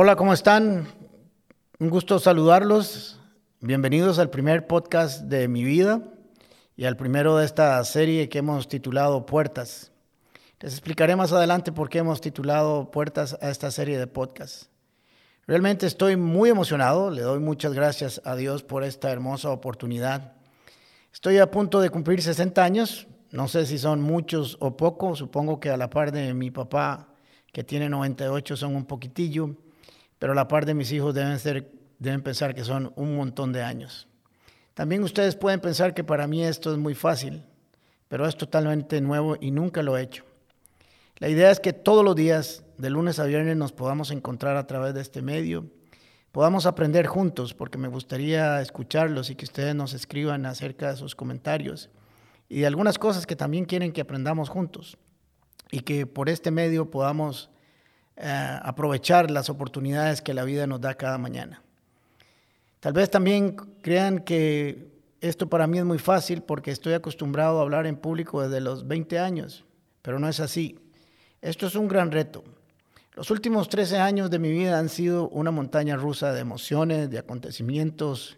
Hola, ¿cómo están? Un gusto saludarlos. Bienvenidos al primer podcast de mi vida y al primero de esta serie que hemos titulado Puertas. Les explicaré más adelante por qué hemos titulado Puertas a esta serie de podcasts. Realmente estoy muy emocionado, le doy muchas gracias a Dios por esta hermosa oportunidad. Estoy a punto de cumplir 60 años, no sé si son muchos o pocos, supongo que a la par de mi papá, que tiene 98, son un poquitillo, pero la par de mis hijos deben, ser, deben pensar que son un montón de años. También ustedes pueden pensar que para mí esto es muy fácil, pero es totalmente nuevo y nunca lo he hecho. La idea es que todos los días, de lunes a viernes, nos podamos encontrar a través de este medio, podamos aprender juntos, porque me gustaría escucharlos y que ustedes nos escriban acerca de sus comentarios y algunas cosas que también quieren que aprendamos juntos y que por este medio podamos eh, aprovechar las oportunidades que la vida nos da cada mañana. Tal vez también crean que esto para mí es muy fácil porque estoy acostumbrado a hablar en público desde los 20 años, pero no es así. Esto es un gran reto. Los últimos 13 años de mi vida han sido una montaña rusa de emociones, de acontecimientos,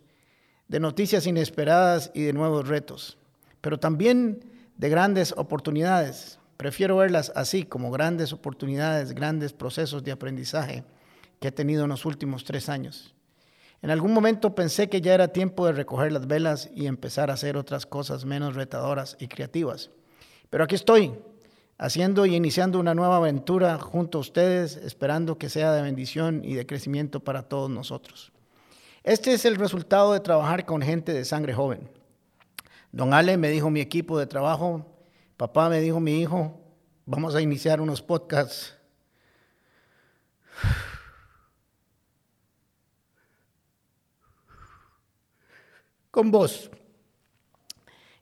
de noticias inesperadas y de nuevos retos, pero también de grandes oportunidades. Prefiero verlas así, como grandes oportunidades, grandes procesos de aprendizaje que he tenido en los últimos tres años. En algún momento pensé que ya era tiempo de recoger las velas y empezar a hacer otras cosas menos retadoras y creativas. Pero aquí estoy, haciendo y iniciando una nueva aventura junto a ustedes, esperando que sea de bendición y de crecimiento para todos nosotros. Este es el resultado de trabajar con gente de sangre joven. Don Ale me dijo mi equipo de trabajo, papá me dijo mi hijo, vamos a iniciar unos podcasts. Con vos.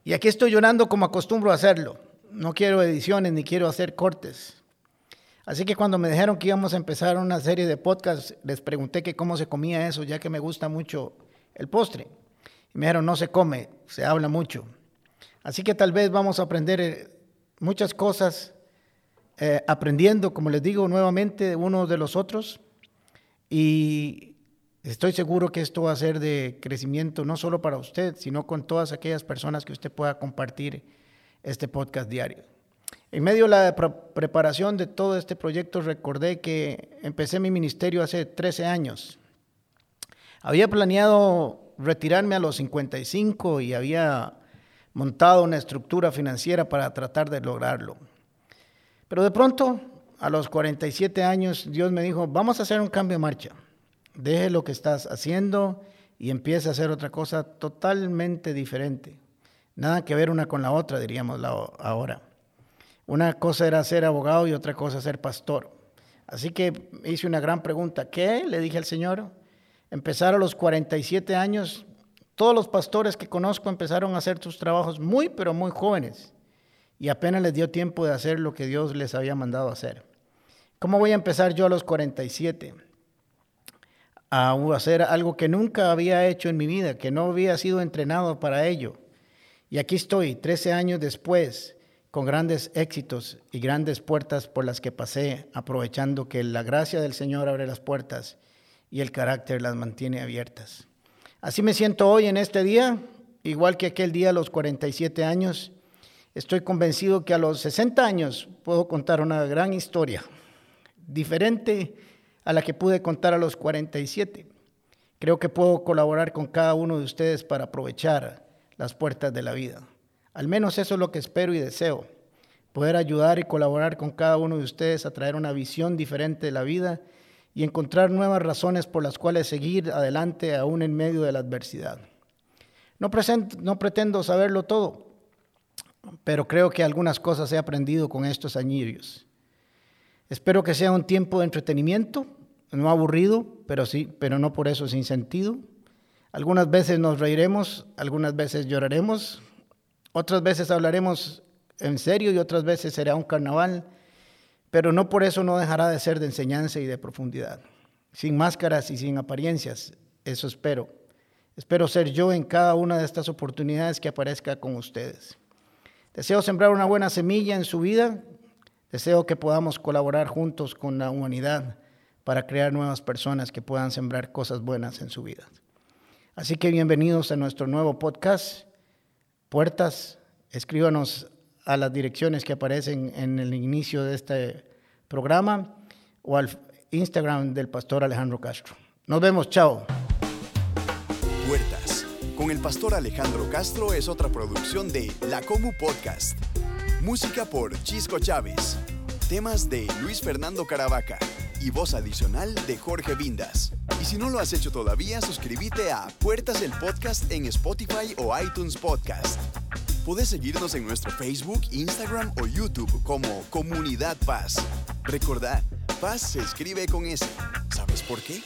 Y aquí estoy llorando como acostumbro a hacerlo no quiero ediciones ni quiero hacer cortes. Así que cuando me dijeron que íbamos a empezar una serie de podcasts, les pregunté cómo se comía eso, ya que me gusta mucho el postre. Y me dijeron, no se come, se habla mucho. Así que tal vez vamos a aprender eh, muchas cosas, eh, aprendiendo, como les digo, nuevamente unos de los otros. Y estoy seguro que esto va a ser de crecimiento no solo para usted, sino con todas aquellas personas que usted pueda compartir este podcast diario. En medio de la preparación de todo este proyecto recordé que empecé mi ministerio hace 13 años. Había planeado retirarme a los 55 y había montado una estructura financiera para tratar de lograrlo. Pero de pronto, a los 47 años, Dios me dijo, vamos a hacer un cambio de marcha. Deje lo que estás haciendo y empiece a hacer otra cosa totalmente diferente. Nada que ver una con la otra, diríamos ahora. Una cosa era ser abogado y otra cosa ser pastor. Así que hice una gran pregunta. ¿Qué? Le dije al Señor. Empezar a los 47 años. Todos los pastores que conozco empezaron a hacer sus trabajos muy, pero muy jóvenes. Y apenas les dio tiempo de hacer lo que Dios les había mandado hacer. ¿Cómo voy a empezar yo a los 47? A hacer algo que nunca había hecho en mi vida, que no había sido entrenado para ello y aquí estoy, 13 años después, con grandes éxitos y grandes puertas por las que pasé, aprovechando que la gracia del Señor abre las puertas y el carácter las mantiene abiertas. Así me siento hoy en este día, igual que aquel día a los 47 años. Estoy convencido que a los 60 años puedo contar una gran historia, diferente a la que pude contar a los 47. Creo que puedo colaborar con cada uno de ustedes para aprovechar las puertas de la vida. Al menos eso es lo que espero y deseo, poder ayudar y colaborar con cada uno de ustedes a traer una visión diferente de la vida y encontrar nuevas razones por las cuales seguir adelante aún en medio de la adversidad. No, no pretendo saberlo todo, pero creo que algunas cosas he aprendido con estos añillos. Espero que sea un tiempo de entretenimiento, no aburrido, pero sí, pero no por eso sin sentido algunas veces nos reiremos, algunas veces lloraremos, otras veces hablaremos en serio y otras veces será un carnaval, pero no por eso no dejará de ser de enseñanza y de profundidad. Sin máscaras y sin apariencias, eso espero. Espero ser yo en cada una de estas oportunidades que aparezca con ustedes. Deseo sembrar una buena semilla en su vida. Deseo que podamos colaborar juntos con la humanidad para crear nuevas personas que puedan sembrar cosas buenas en su vida. Así que bienvenidos a nuestro nuevo podcast, Puertas. Escríbanos a las direcciones que aparecen en el inicio de este programa o al Instagram del pastor Alejandro Castro. Nos vemos, chao. Puertas con el pastor Alejandro Castro es otra producción de La Comu Podcast. Música por Chisco Chávez. Temas de Luis Fernando Caravaca y voz adicional de Jorge Vindas. Y si no lo has hecho todavía, suscríbete a Puertas el Podcast en Spotify o iTunes Podcast. Puedes seguirnos en nuestro Facebook, Instagram o YouTube como Comunidad Paz. Recordad, Paz se escribe con S. ¿Sabes por qué?